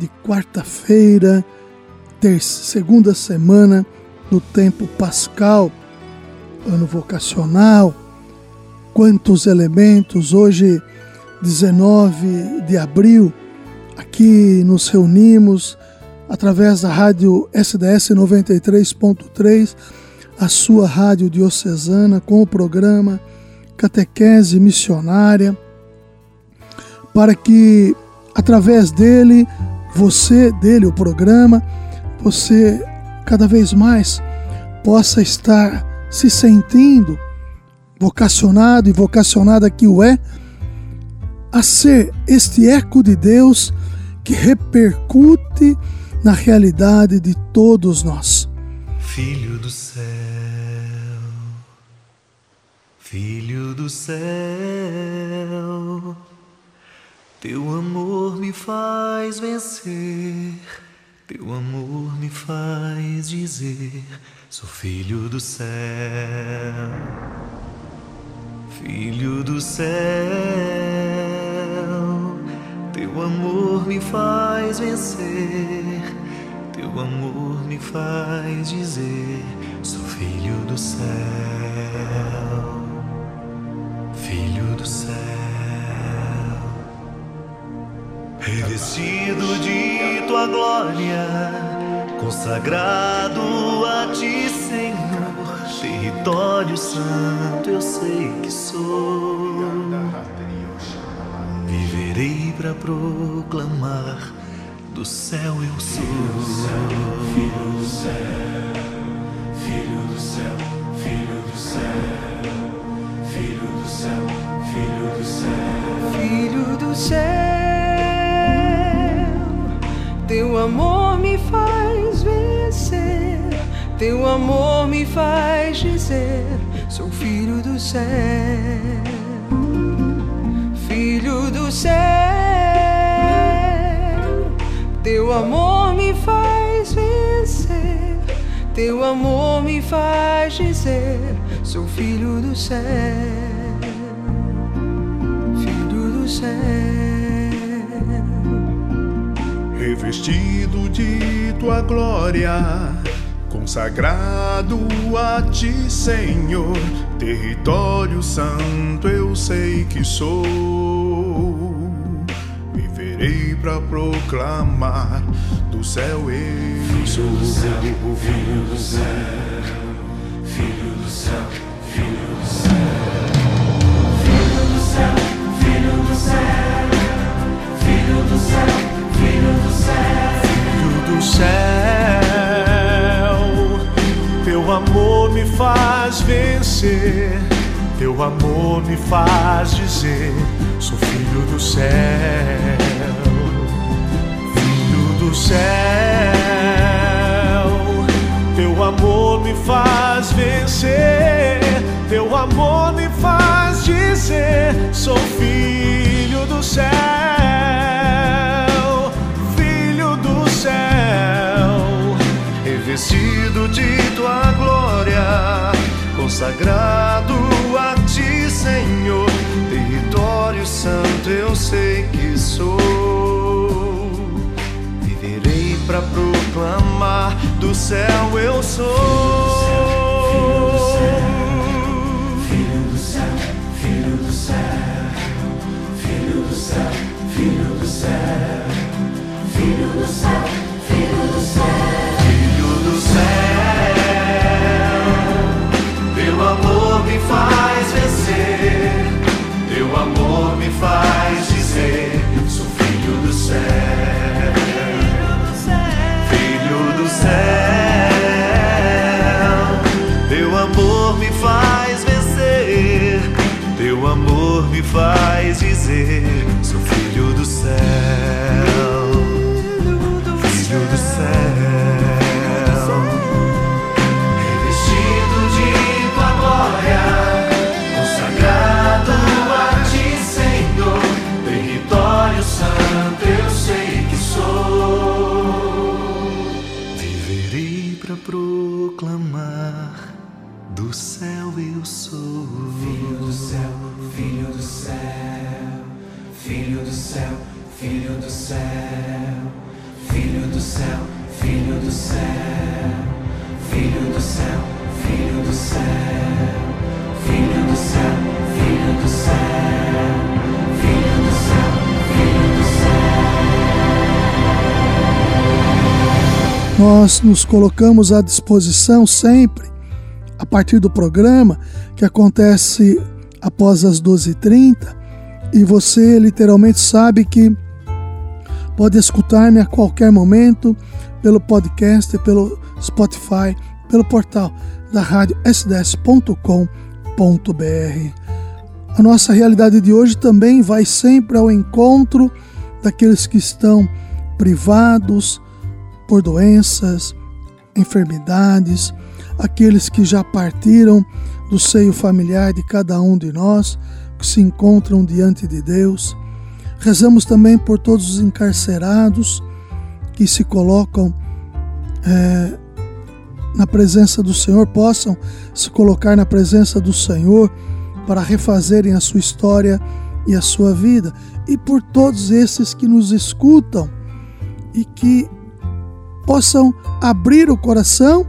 de quarta-feira, segunda semana do tempo pascal, ano vocacional. Quantos elementos! Hoje, 19 de abril, aqui nos reunimos através da rádio SDS 93.3, a sua rádio diocesana, com o programa Catequese Missionária, para que através dele você, dele, o programa, você cada vez mais possa estar se sentindo vocacionado e vocacionada que o é, a ser este eco de Deus que repercute na realidade de todos nós. Filho do céu, Filho do céu teu amor me faz vencer, teu amor me faz dizer: sou filho do céu, filho do céu. Teu amor me faz vencer, teu amor me faz dizer: sou filho do céu, filho do céu revestido de tua glória, consagrado a ti, Senhor, território santo eu sei que sou. Viverei para proclamar do céu eu sou. Filho do céu, filho do céu, filho do céu, filho do céu, filho do céu, filho do céu. Teu amor me faz vencer, teu amor me faz dizer: sou filho do céu, filho do céu. Teu amor me faz vencer, teu amor me faz dizer: sou filho do céu, filho do céu revestido de tua glória, consagrado a ti, Senhor, território santo eu sei que sou. Viverei para proclamar do céu eu sou. Filho do céu, filho do céu, amor me faz dizer: sou filho do céu, filho do céu, teu amor me faz vencer, teu amor me faz dizer: sou filho do céu. revestido de tua glória, consagrado Senhor, território santo eu sei que sou. Viverei para proclamar: do céu eu sou. Filho do céu, filho do céu, filho do céu, filho do céu, filho do céu, filho do céu, filho do céu. Pelo amor me faz. Eu sou. Filho do céu, filho do céu, filho do céu, filho do céu, filho do céu, filho do céu, filho do céu, filho do céu, filho do céu, filho do céu. Nós nos colocamos à disposição sempre, a partir do programa que acontece após as 12h30, e você literalmente sabe que pode escutar-me a qualquer momento pelo podcast, pelo Spotify, pelo portal da rádio sds.com.br. A nossa realidade de hoje também vai sempre ao encontro daqueles que estão privados, por doenças, enfermidades, aqueles que já partiram do seio familiar de cada um de nós, que se encontram diante de Deus. Rezamos também por todos os encarcerados que se colocam é, na presença do Senhor, possam se colocar na presença do Senhor para refazerem a sua história e a sua vida, e por todos esses que nos escutam e que possam abrir o coração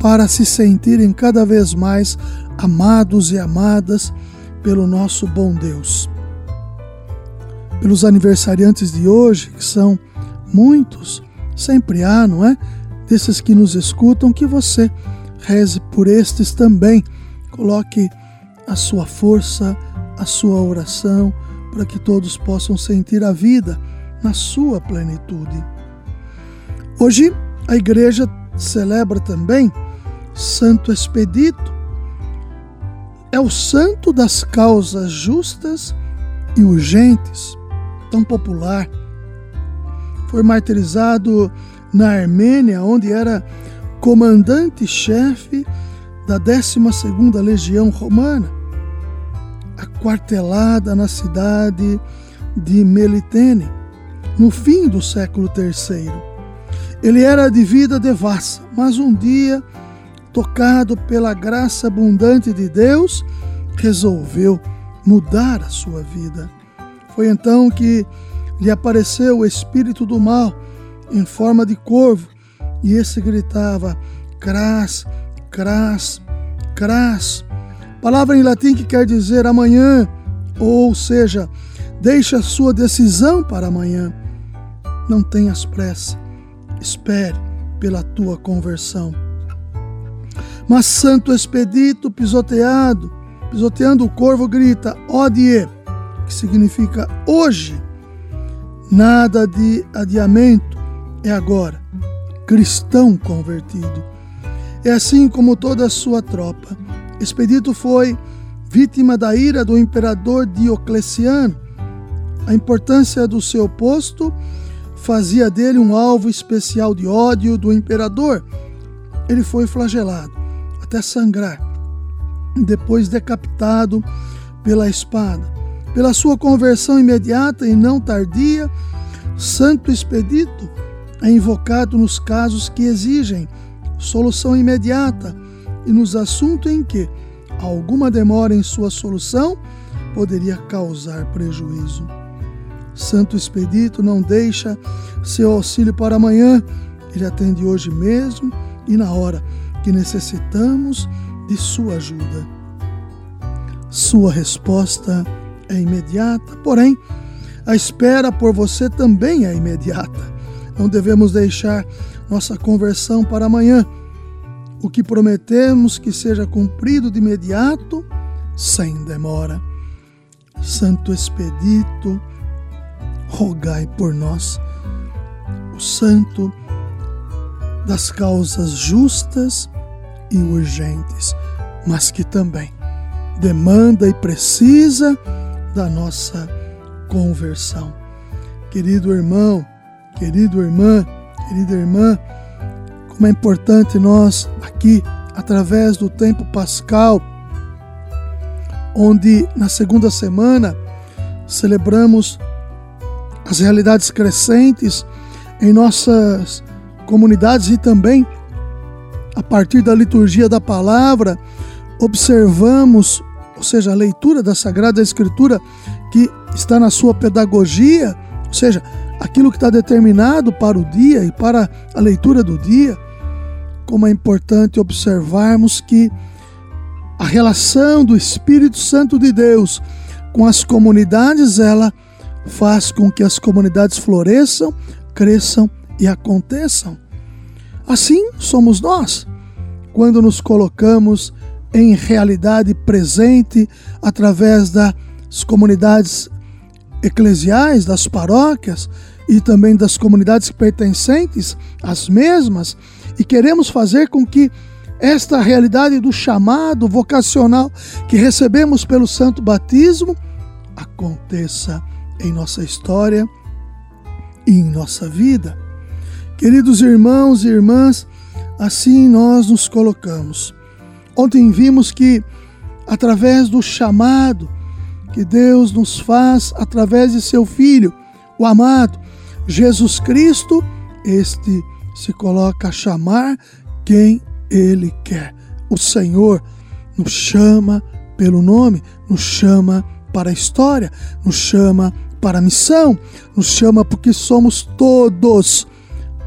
para se sentirem cada vez mais amados e amadas pelo nosso bom Deus. Pelos aniversariantes de hoje, que são muitos, sempre há, não é? Desses que nos escutam, que você reze por estes também. Coloque a sua força, a sua oração, para que todos possam sentir a vida na sua plenitude. Hoje a igreja celebra também Santo Expedito. É o santo das causas justas e urgentes, tão popular. Foi martirizado na Armênia, onde era comandante-chefe da 12ª Legião Romana, aquartelada na cidade de Melitene, no fim do século III. Ele era de vida devassa, mas um dia, tocado pela graça abundante de Deus, resolveu mudar a sua vida. Foi então que lhe apareceu o espírito do mal em forma de corvo, e esse gritava: Cras, cras, cras. Palavra em latim que quer dizer amanhã, ou seja, deixe a sua decisão para amanhã. Não tenhas pressa espere pela tua conversão. Mas Santo Expedito, pisoteado, pisoteando o corvo, grita: Odie, que significa hoje. Nada de adiamento, é agora. Cristão convertido. É assim como toda a sua tropa. Expedito foi vítima da ira do imperador Diocleciano. A importância do seu posto fazia dele um alvo especial de ódio do imperador. Ele foi flagelado até sangrar, depois decapitado pela espada. Pela sua conversão imediata e não tardia, Santo Expedito é invocado nos casos que exigem solução imediata e nos assuntos em que alguma demora em sua solução poderia causar prejuízo. Santo Expedito não deixa seu auxílio para amanhã, ele atende hoje mesmo e na hora que necessitamos de sua ajuda. Sua resposta é imediata, porém, a espera por você também é imediata. Não devemos deixar nossa conversão para amanhã. O que prometemos que seja cumprido de imediato, sem demora. Santo Expedito, rogai por nós. O santo das causas justas e urgentes, mas que também demanda e precisa da nossa conversão. Querido irmão, querido irmã, querida irmã, como é importante nós aqui, através do tempo pascal, onde na segunda semana celebramos as realidades crescentes em nossas comunidades e também a partir da liturgia da palavra, observamos, ou seja, a leitura da Sagrada Escritura que está na sua pedagogia, ou seja, aquilo que está determinado para o dia e para a leitura do dia, como é importante observarmos que a relação do Espírito Santo de Deus com as comunidades, ela faz com que as comunidades floresçam, cresçam e aconteçam. Assim somos nós, quando nos colocamos em realidade presente através das comunidades eclesiais, das paróquias e também das comunidades pertencentes às mesmas, e queremos fazer com que esta realidade do chamado vocacional que recebemos pelo santo batismo aconteça em nossa história e em nossa vida. Queridos irmãos e irmãs, assim nós nos colocamos. Ontem vimos que, através do chamado que Deus nos faz, através de seu Filho, o amado, Jesus Cristo, este se coloca a chamar quem ele quer. O Senhor nos chama pelo nome, nos chama para a história, nos chama para a missão, nos chama porque somos todos,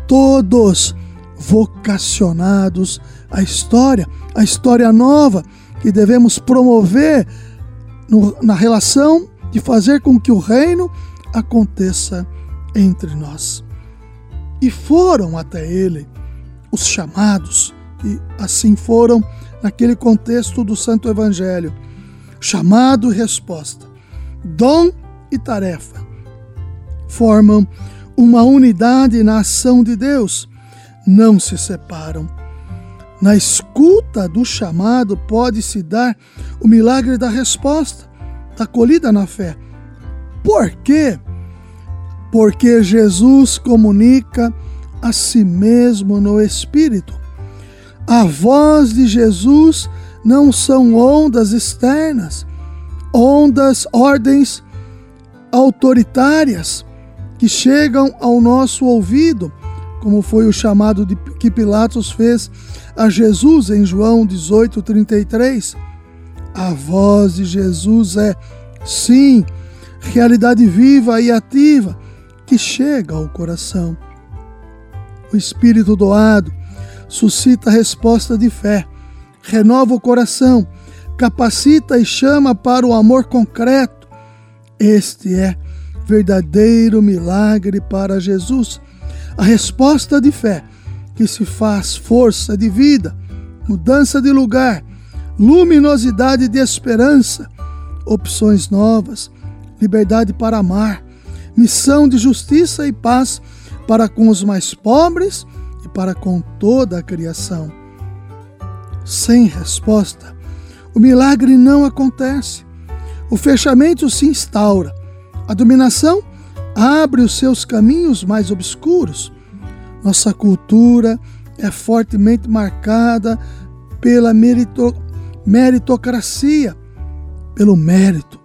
todos vocacionados à história, a história nova que devemos promover no, na relação de fazer com que o reino aconteça entre nós. E foram até ele os chamados, que assim foram naquele contexto do Santo Evangelho. Chamado e resposta, dom e tarefa formam uma unidade na ação de Deus, não se separam. Na escuta do chamado pode-se dar o milagre da resposta, da acolhida na fé. Por quê? Porque Jesus comunica a si mesmo no Espírito. A voz de Jesus não são ondas externas, ondas, ordens autoritárias que chegam ao nosso ouvido, como foi o chamado de, que Pilatos fez a Jesus em João 18:33. A voz de Jesus é, sim, realidade viva e ativa que chega ao coração. O Espírito doado suscita resposta de fé, renova o coração, capacita e chama para o amor concreto este é verdadeiro milagre para Jesus. A resposta de fé que se faz força de vida, mudança de lugar, luminosidade de esperança, opções novas, liberdade para amar, missão de justiça e paz para com os mais pobres e para com toda a criação. Sem resposta, o milagre não acontece. O fechamento se instaura. A dominação abre os seus caminhos mais obscuros. Nossa cultura é fortemente marcada pela merito, meritocracia, pelo mérito,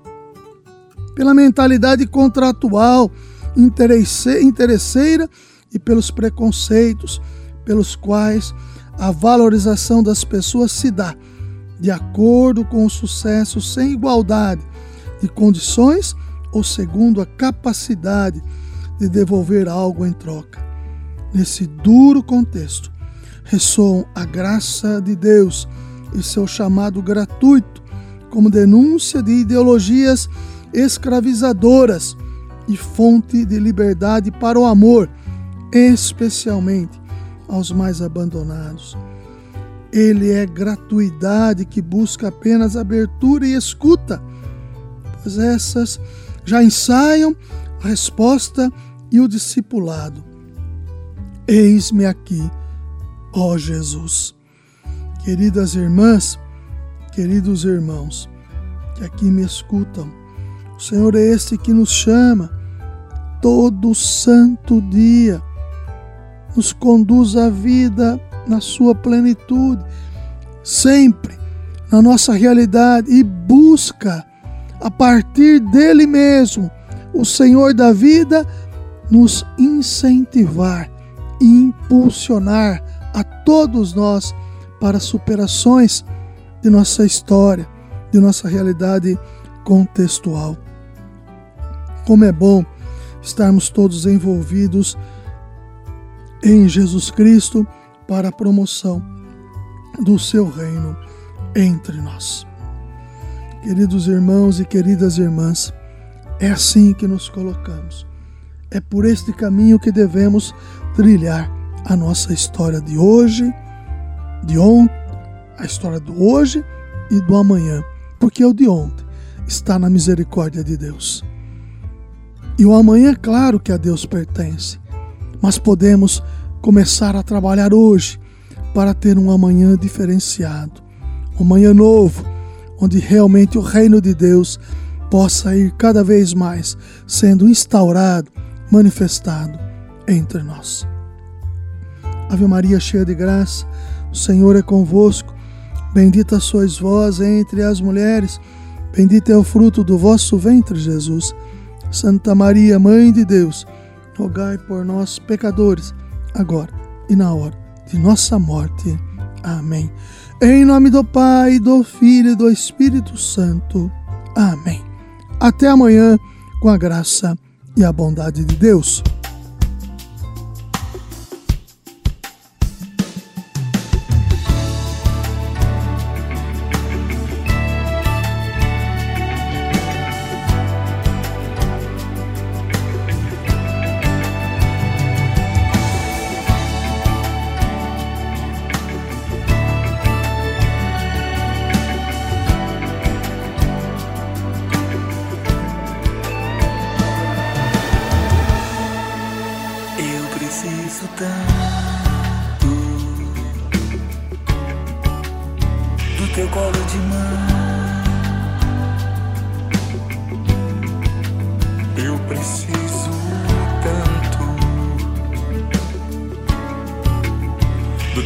pela mentalidade contratual, interesseira e pelos preconceitos pelos quais a valorização das pessoas se dá de acordo com o sucesso sem igualdade de condições ou segundo a capacidade de devolver algo em troca. Nesse duro contexto, ressoam a graça de Deus e seu chamado gratuito como denúncia de ideologias escravizadoras e fonte de liberdade para o amor, especialmente aos mais abandonados. Ele é gratuidade que busca apenas abertura e escuta essas já ensaiam a resposta e o discipulado. Eis-me aqui, ó Jesus. Queridas irmãs, queridos irmãos, que aqui me escutam, o Senhor é este que nos chama todo santo dia, nos conduz à vida na sua plenitude, sempre na nossa realidade e busca a partir dele mesmo, o Senhor da vida, nos incentivar e impulsionar a todos nós para superações de nossa história, de nossa realidade contextual. Como é bom estarmos todos envolvidos em Jesus Cristo para a promoção do seu reino entre nós. Queridos irmãos e queridas irmãs, é assim que nos colocamos. É por este caminho que devemos trilhar a nossa história de hoje, de ontem, a história do hoje e do amanhã, porque o de ontem está na misericórdia de Deus. E o amanhã, claro que a Deus pertence, mas podemos começar a trabalhar hoje para ter um amanhã diferenciado, um amanhã novo, onde realmente o reino de Deus possa ir cada vez mais sendo instaurado, manifestado entre nós. Ave Maria, cheia de graça, o Senhor é convosco. Bendita sois vós entre as mulheres, bendito é o fruto do vosso ventre, Jesus. Santa Maria, Mãe de Deus, rogai por nós, pecadores, agora e na hora de nossa morte. Amém. Em nome do Pai, do Filho e do Espírito Santo. Amém. Até amanhã, com a graça e a bondade de Deus.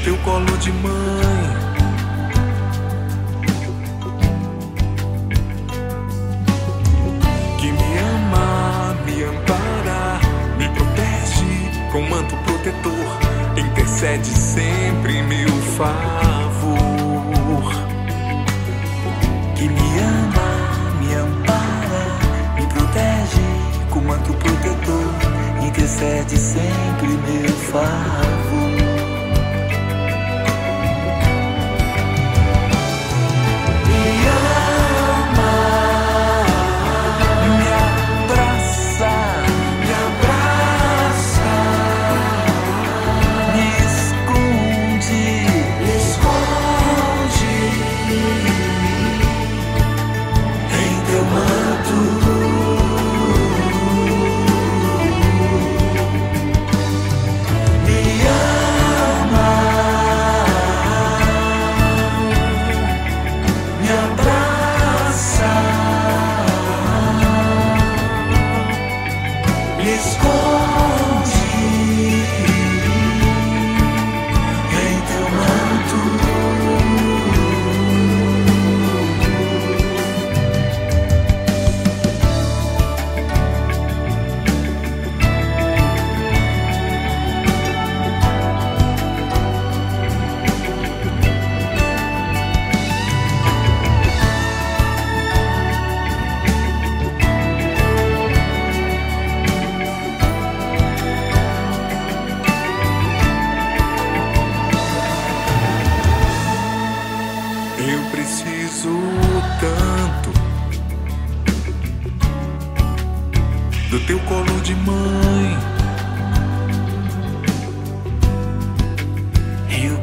Teu colo de mãe. Que me ama, me ampara, me protege com manto protetor, intercede sempre em meu favor. que me ama, me ampara, me protege com manto protetor, intercede sempre meu favor.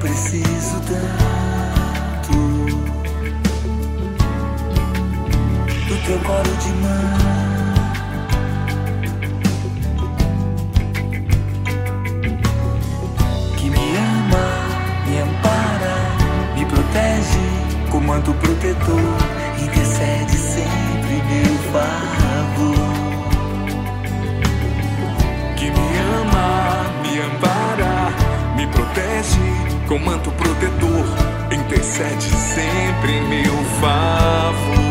Preciso tanto do teu colo de mãe. Que me ama, me ampara, me protege com manto protetor, com manto protetor, intercede sempre em meu favor.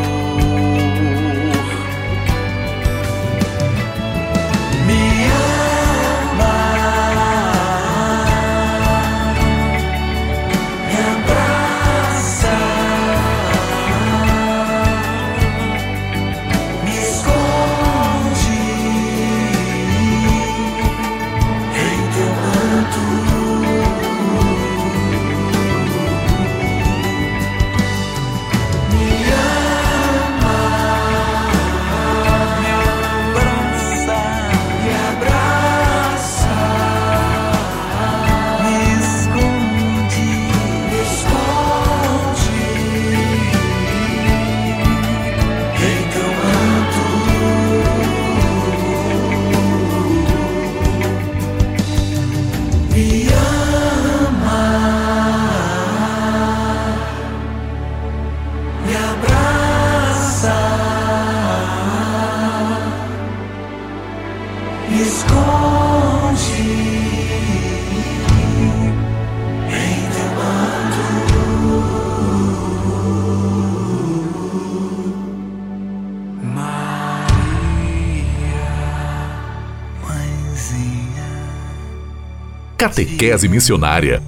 Catequese Missionária